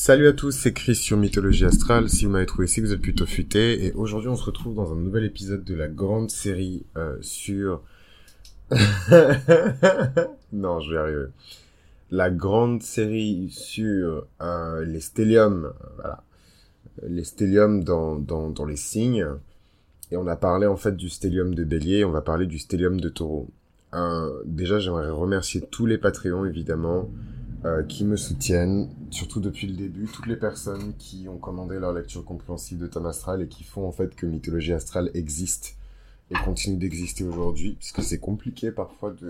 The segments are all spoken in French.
Salut à tous, c'est Chris sur Mythologie Astrale. Si vous m'avez trouvé, c'est que vous êtes plutôt futé. Et aujourd'hui, on se retrouve dans un nouvel épisode de la grande série euh, sur... non, je vais arriver. La grande série sur euh, les stelliums. Voilà. Les stelliums dans, dans, dans les signes. Et on a parlé en fait du stellium de bélier, on va parler du stellium de taureau. Euh, déjà, j'aimerais remercier tous les Patreons, évidemment. Euh, qui me soutiennent, surtout depuis le début, toutes les personnes qui ont commandé leur lecture compréhensive de Thème Astral et qui font en fait que Mythologie Astrale existe et continue d'exister aujourd'hui, puisque c'est compliqué parfois de,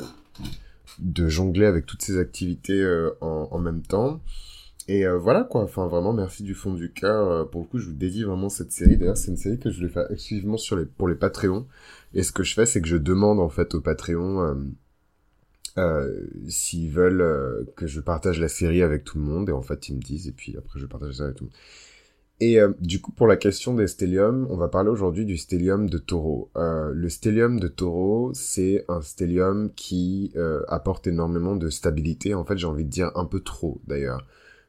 de jongler avec toutes ces activités euh, en, en, même temps. Et euh, voilà quoi, enfin vraiment merci du fond du cœur. Euh, pour le coup, je vous dédie vraiment cette série. D'ailleurs, c'est une série que je voulais faire exclusivement sur les, pour les Patreons. Et ce que je fais, c'est que je demande en fait aux Patreons euh, s'ils veulent euh, que je partage la série avec tout le monde, et en fait ils me disent, et puis après je partage ça avec tout le monde. Et euh, du coup, pour la question des stelliums, on va parler aujourd'hui du stellium de taureau. Le stellium de taureau, c'est un stellium qui apporte énormément de stabilité. En fait, j'ai envie de dire un peu trop d'ailleurs.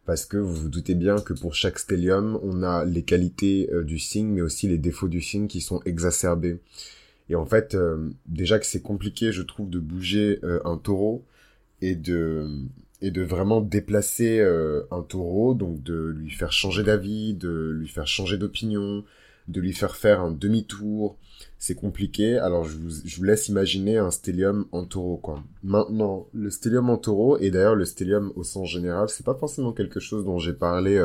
Parce que vous vous doutez bien que pour chaque stellium, on a les qualités du signe, mais aussi les défauts du signe qui sont exacerbés. Et en fait, euh, déjà que c'est compliqué, je trouve, de bouger euh, un taureau et de vraiment déplacer euh, un taureau, donc de lui faire changer d'avis, de lui faire changer d'opinion, de lui faire faire un demi-tour. C'est compliqué. Alors je vous, je vous laisse imaginer un stellium en taureau, quoi. Maintenant, le stellium en taureau, et d'ailleurs le stellium au sens général, c'est pas forcément quelque chose dont j'ai parlé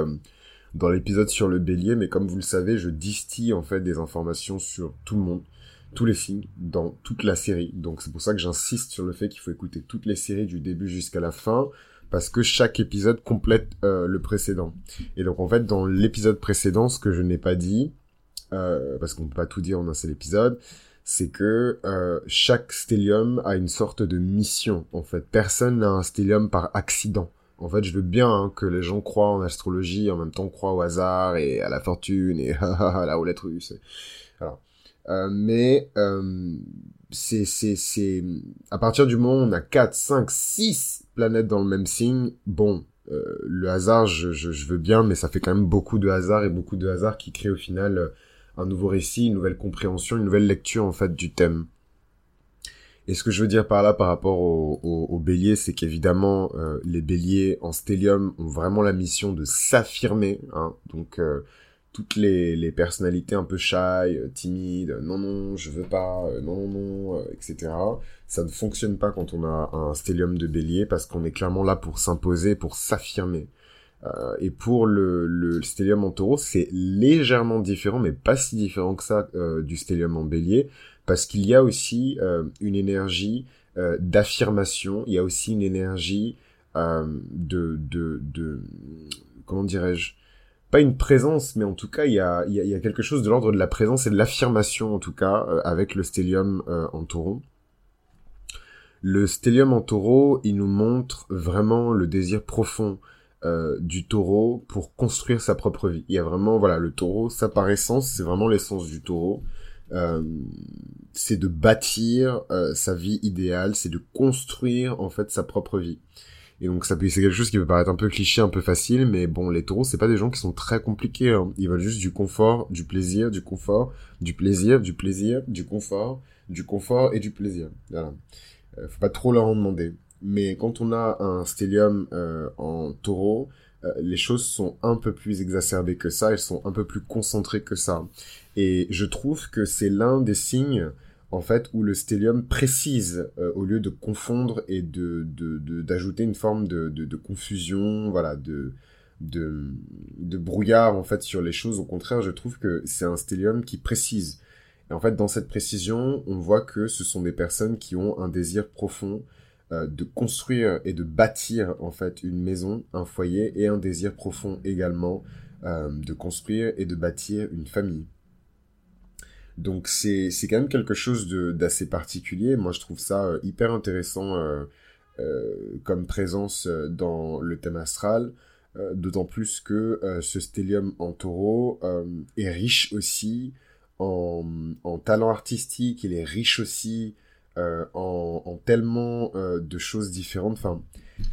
dans l'épisode sur le bélier, mais comme vous le savez, je distille en fait des informations sur tout le monde tous les signes dans toute la série. Donc c'est pour ça que j'insiste sur le fait qu'il faut écouter toutes les séries du début jusqu'à la fin parce que chaque épisode complète euh, le précédent. Et donc en fait dans l'épisode précédent, ce que je n'ai pas dit, euh, parce qu'on peut pas tout dire en un seul épisode, c'est que euh, chaque stellium a une sorte de mission. En fait, personne n'a un stellium par accident. En fait, je veux bien hein, que les gens croient en astrologie, en même temps croient au hasard et à la fortune et à la roulette russe. Mais euh, c'est c'est c'est à partir du moment où on a 4, 5, 6 planètes dans le même signe, bon, euh, le hasard, je, je, je, veux bien, mais ça fait quand même beaucoup de hasard et beaucoup de hasard qui crée au final euh, un nouveau récit, une nouvelle compréhension, une nouvelle lecture en fait du thème. Et ce que je veux dire par là par rapport au, au, au bélier, c'est qu'évidemment euh, les béliers en stellium ont vraiment la mission de s'affirmer. Hein, donc toutes les, les personnalités un peu shy, euh, timides, non non, je veux pas, euh, non non euh, etc. Ça ne fonctionne pas quand on a un stellium de bélier parce qu'on est clairement là pour s'imposer, pour s'affirmer. Euh, et pour le, le stellium en taureau, c'est légèrement différent, mais pas si différent que ça euh, du stellium en bélier, parce qu'il y a aussi euh, une énergie d'affirmation, il y a aussi une énergie de, de, de, comment dirais-je, pas une présence, mais en tout cas, il y a, quelque chose de l'ordre de la présence et de l'affirmation, en tout cas, euh, avec le stellium euh, en taureau. Le stellium en taureau, il nous montre vraiment le désir profond euh, du taureau pour construire sa propre vie. Il y a vraiment, voilà, le taureau, ça par essence, c'est vraiment l'essence du taureau. C'est de bâtir sa vie idéale, c'est de construire en fait sa propre vie. Et donc ça peut c'est quelque chose qui peut paraître un peu cliché, un peu facile, mais bon, les taureaux, c'est pas des gens qui sont très compliqués. Hein. Ils veulent juste du confort, du plaisir, du confort, du plaisir, du plaisir, du confort, du confort et du plaisir. Voilà. Euh, faut pas trop leur en demander. Mais quand on a un stellium euh, en taureau, euh, les choses sont un peu plus exacerbées que ça, elles sont un peu plus concentrées que ça. Et je trouve que c'est l'un des signes en fait, où le stellium précise euh, au lieu de confondre et de d'ajouter une forme de, confusion, voilà, de, de brouillard en fait sur les choses. Au contraire, je trouve que c'est un stellium qui précise. Et en fait, dans cette précision, on voit que ce sont des personnes qui ont un désir profond euh, de construire et de bâtir en fait une maison, un foyer, et un désir profond également euh, de construire et de bâtir une famille. Donc c'est c'est quand même quelque chose d'assez particulier. Moi je trouve ça euh, hyper intéressant euh, euh, comme présence dans le thème astral. D'autant plus que ce stellium en taureau est riche aussi en, en talent artistique, il est riche aussi en, en, tellement de choses différentes. Enfin,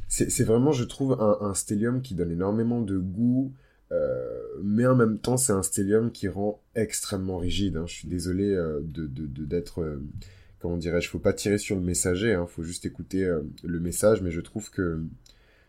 c'est vraiment, je trouve, un, un stellium qui donne énormément de goût, euh, mais en même temps, c'est un stellium qui rend extrêmement rigide. Hein. Je suis désolé euh, de d'être, de, euh, comment dirais-je, faut pas tirer sur le messager, hein. faut juste écouter le message. Mais je trouve que,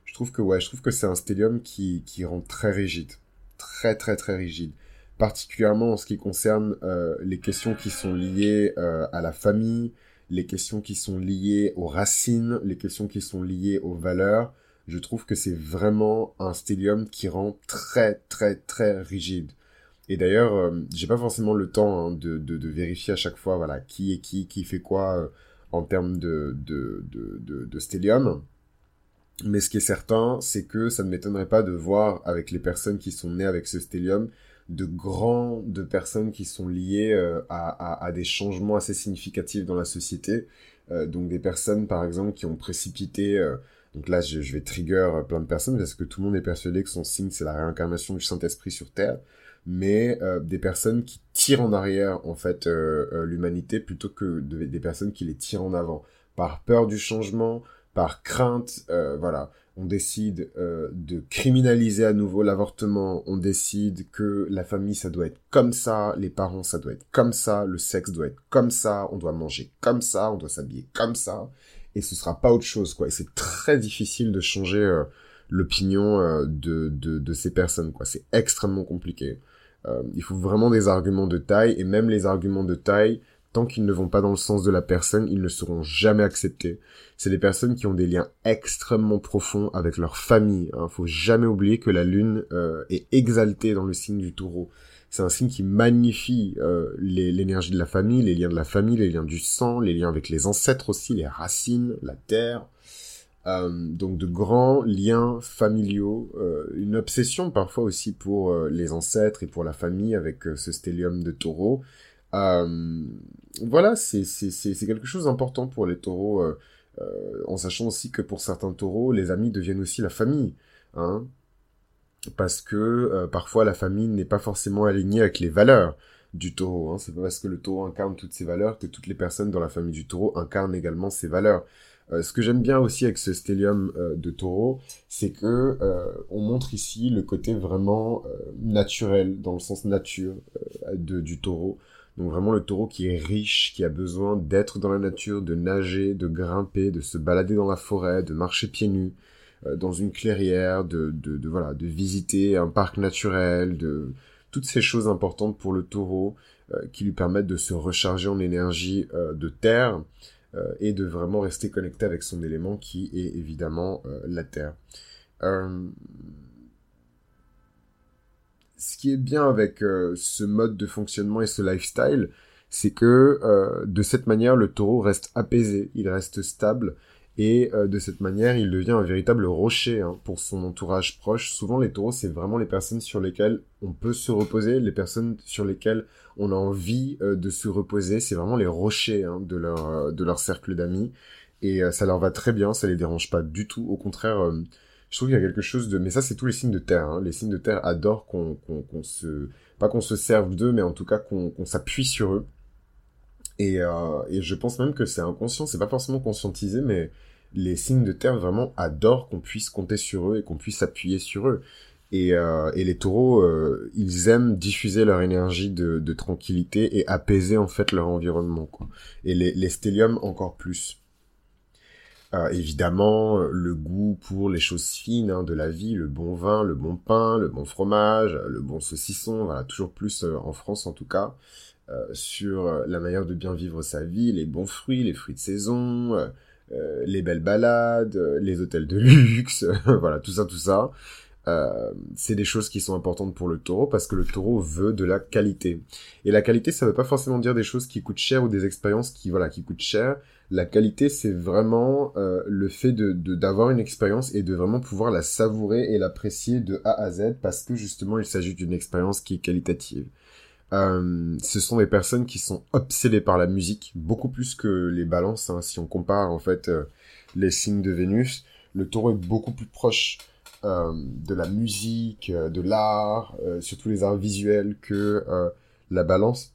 je trouve que ouais, je trouve que c'est un stellium qui qui rend très rigide, très très très rigide particulièrement en ce qui concerne les questions qui sont liées à la famille, les questions qui sont liées aux racines, les questions qui sont liées aux valeurs, je trouve que c'est vraiment un stellium qui rend très très très rigide. Et d'ailleurs, euh, j'ai pas forcément le temps hein, de, de, vérifier à chaque fois voilà qui est qui, qui fait quoi euh, en termes de, de, de, stellium. Mais ce qui est certain, c'est que ça ne m'étonnerait pas de voir avec les personnes qui sont nées avec ce stellium de grands de personnes qui sont liées euh, à, à, à, des changements assez significatifs dans la société. donc des personnes, par exemple, qui ont précipité donc là, je, vais trigger plein de personnes parce que tout le monde est persuadé que son signe, c'est la réincarnation du Saint-Esprit sur Terre. Mais euh, des personnes qui tirent en arrière, en fait, euh, euh, l'humanité plutôt que des personnes qui les tirent en avant. Par peur du changement, par crainte, voilà. On décide de criminaliser à nouveau l'avortement. On décide que la famille, ça doit être comme ça. Les parents, ça doit être comme ça. Le sexe doit être comme ça. On doit manger comme ça. On doit s'habiller comme ça et ce sera pas autre chose quoi. Et c'est très difficile de changer euh, l'opinion euh, de, de, de, ces personnes quoi. C'est extrêmement compliqué. Euh, il faut vraiment des arguments de taille et même les arguments de taille, tant qu'ils ne vont pas dans le sens de la personne, ils ne seront jamais acceptés. C'est des personnes qui ont des liens extrêmement profonds avec leur famille. Hein. Faut jamais oublier que la lune est exaltée dans le signe du taureau c'est un signe qui magnifie euh, l'énergie de la famille, les liens de la famille, les liens du sang, les liens avec les ancêtres aussi, les racines, la terre. Euh, donc de grands liens familiaux, euh, une obsession parfois aussi pour les ancêtres et pour la famille avec ce stellium de taureau. voilà, c'est quelque chose d'important pour les taureaux, en sachant aussi que pour certains taureaux, les amis deviennent aussi la famille. Hein parce que euh, parfois la famille n'est pas forcément alignée avec les valeurs du taureau. Hein. C'est pas parce que le taureau incarne toutes ses valeurs que toutes les personnes dans la famille du taureau incarnent également ses valeurs. Euh, ce que j'aime bien aussi avec ce stellium euh, de taureau, c'est que on montre ici le côté vraiment naturel, dans le sens nature de, du taureau. Donc vraiment le taureau qui est riche, qui a besoin d'être dans la nature, de nager, de grimper, de se balader dans la forêt, de marcher pieds nus, euh, dans une clairière, de, voilà, de visiter un parc naturel, de toutes ces choses importantes pour le taureau euh, qui lui permettent de se recharger en énergie euh, de terre et de vraiment rester connecté avec son élément qui est évidemment la terre. ce qui est bien avec ce mode de fonctionnement et ce lifestyle, c'est que de cette manière, le taureau reste apaisé, il reste stable, et euh, de cette manière, il devient un véritable rocher hein, pour son entourage proche. Souvent, les taureaux, c'est vraiment les personnes sur lesquelles on peut se reposer, les personnes sur lesquelles on a envie euh, de se reposer. C'est vraiment les rochers hein, de, leur, euh, de leur cercle d'amis. Et ça leur va très bien, ça les dérange pas du tout. Au contraire, je trouve qu'il y a quelque chose de... Mais ça, c'est tous les signes de terre. Hein. Les signes de terre adorent qu'on qu'on se... Pas qu'on se serve d'eux, mais en tout cas qu'on s'appuie sur eux. Et, euh, et je pense même que c'est inconscient, c'est pas forcément conscientisé, mais les signes de terre vraiment adorent qu'on puisse compter sur eux et qu'on puisse appuyer sur eux. Et, euh, et les taureaux, euh, ils aiment diffuser leur énergie de, de, tranquillité et apaiser en fait leur environnement. Quoi. Et les, les stelliums encore plus. Euh, évidemment, le goût pour les choses fines hein, de la vie, le bon vin, le bon pain, le bon fromage, le bon saucisson, voilà, toujours plus euh, en France en tout cas. Euh, sur euh, la manière de bien vivre sa vie, les bons fruits, les fruits de saison, euh, les belles balades, les hôtels de luxe, voilà, tout ça, tout ça. C'est des choses qui sont importantes pour le taureau parce que le taureau veut de la qualité. Et la qualité, ça veut pas forcément dire des choses qui coûtent cher ou des expériences qui voilà qui coûtent cher. La qualité, c'est vraiment le fait de d'avoir une expérience et de vraiment pouvoir la savourer et l'apprécier de A à Z parce que justement il s'agit d'une expérience qui est qualitative. Euh, ce sont des personnes qui sont obsédées par la musique, beaucoup plus que les balances. Hein. Si on compare en fait euh, les signes de Vénus, le taureau est beaucoup plus proche euh, de la musique, de l'art, surtout les arts visuels que la balance.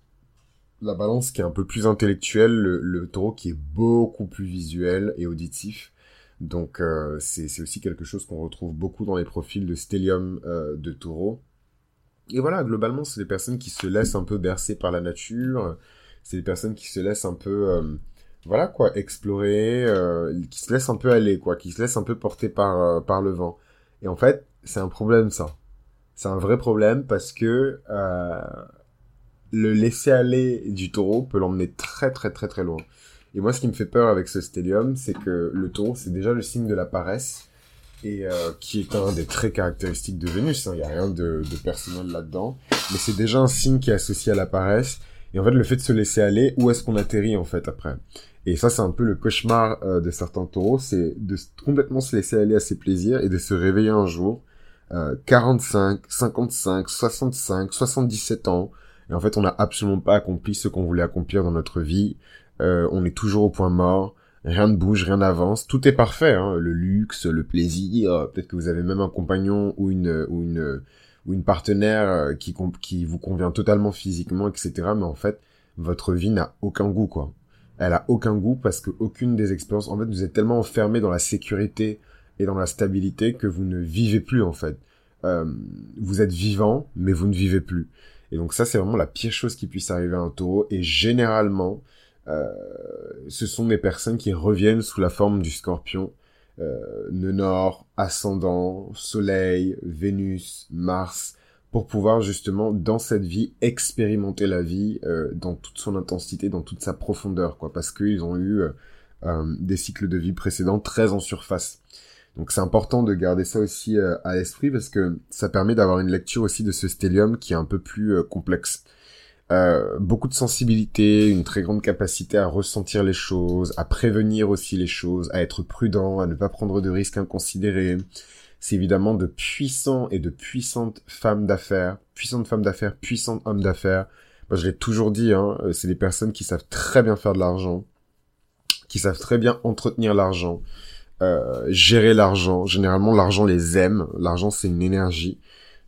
la balance qui est un peu plus intellectuelle, le, taureau qui est beaucoup plus visuel et auditif. Donc c'est aussi quelque chose qu'on retrouve beaucoup dans les profils de stellium de taureau. Et voilà, globalement, c'est des personnes qui se laissent un peu bercer par la nature. C'est des personnes qui se laissent un peu, euh, voilà quoi, explorer, qui se laissent un peu aller, quoi, qui se laissent un peu porter par par le vent. Et en fait, c'est un problème ça. C'est un vrai problème parce que le laisser aller du taureau peut l'emmener très très très très loin. Et moi, ce qui me fait peur avec ce stellium, c'est que le taureau, c'est déjà le signe de la paresse, et euh, qui est un des traits caractéristiques de Vénus. Il hein. n'y a rien de, de personnel là-dedans, mais c'est déjà un signe qui est associé à la paresse. Et en fait, le fait de se laisser aller, où est-ce qu'on atterrit en fait après? Et ça, c'est un peu le cauchemar euh, de certains taureaux, c'est de complètement se laisser aller à ses plaisirs et de se réveiller un jour, euh, 45, 55, 65, 77 ans, et en fait, on n'a absolument pas accompli ce qu'on voulait accomplir dans notre vie. Euh, on est toujours au point mort. Rien ne bouge, rien n'avance. Tout est parfait. Hein. Le luxe, le plaisir. Peut-être que vous avez même un compagnon ou une ou une ou une partenaire euh, qui vous convient totalement physiquement, etc. Mais en fait, votre vie n'a aucun goût, quoi. Elle a aucun goût parce que aucune des expériences. En fait, vous êtes tellement enfermé dans la sécurité et dans la stabilité que vous ne vivez plus, en fait. Euh, vous êtes vivant, mais vous ne vivez plus. Et donc ça, c'est vraiment la pire chose qui puisse arriver à un taureau. Et généralement, ce sont des personnes qui reviennent sous la forme du scorpion. Euh, nord, ascendant, soleil, Vénus, Mars, pour pouvoir justement dans cette vie expérimenter la vie euh, dans toute son intensité, dans toute sa profondeur, quoi, parce qu'ils ont eu euh, des cycles de vie précédents très en surface. Donc c'est important de garder ça aussi euh, à l'esprit parce que ça permet d'avoir une lecture aussi de ce stellium qui est un peu plus euh, complexe. Euh, beaucoup de sensibilité, une très grande capacité à ressentir les choses, à prévenir aussi les choses, à être prudent, à ne pas prendre de risques inconsidérés. C'est évidemment de puissants et de puissantes femmes d'affaires, puissantes femmes d'affaires, puissantes hommes d'affaires. Moi, je l'ai toujours dit, hein, c'est des personnes qui savent très bien faire de l'argent, qui savent très bien entretenir l'argent, euh, gérer l'argent. Généralement, l'argent les aime. L'argent, c'est une énergie.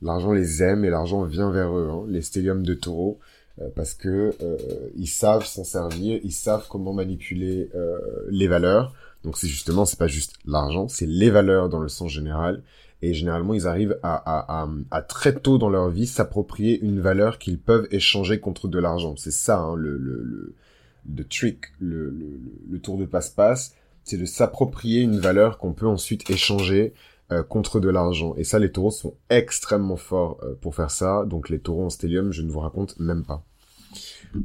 L'argent les aime et l'argent vient vers eux. Hein. Les stelliums de taureau, euh, parce que euh, ils savent s'en servir, ils savent comment manipuler les valeurs. Donc c'est justement, c'est pas juste l'argent, c'est les valeurs dans le sens général. Et généralement, ils arrivent à, à, à, à très tôt dans leur vie s'approprier une valeur qu'ils peuvent échanger contre de l'argent. C'est ça, hein, le, le, le, trick, le, le, le tour de passe-passe c'est de s'approprier une valeur qu'on peut ensuite échanger euh, contre de l'argent. Et ça, les taureaux sont extrêmement forts euh, pour faire ça. Donc les taureaux en stellium, je ne vous raconte même pas.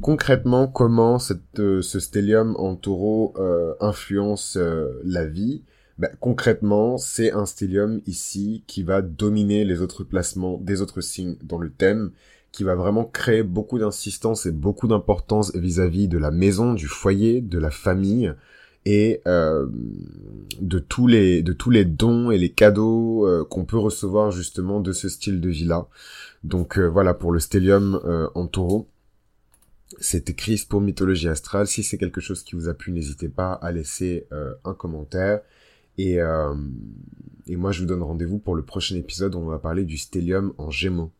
Concrètement, comment cette, euh, ce stellium en taureau influence la vie? Ben, Concrètement, c'est un stellium ici qui va dominer les autres placements des autres signes dans le thème, qui va vraiment créer beaucoup d'insistance et beaucoup d'importance vis-à-vis de la maison, du foyer, de la famille, et euh, de tous les de tous les dons et les cadeaux euh, qu'on peut recevoir justement de ce style de vie là. Donc euh, voilà pour le stellium en taureau. C'était Chris pour Mythologie Astrale. Si c'est quelque chose qui vous a plu, n'hésitez pas à laisser un commentaire. Et, et moi, je vous donne rendez-vous pour le prochain épisode où on va parler du stellium en gémeaux.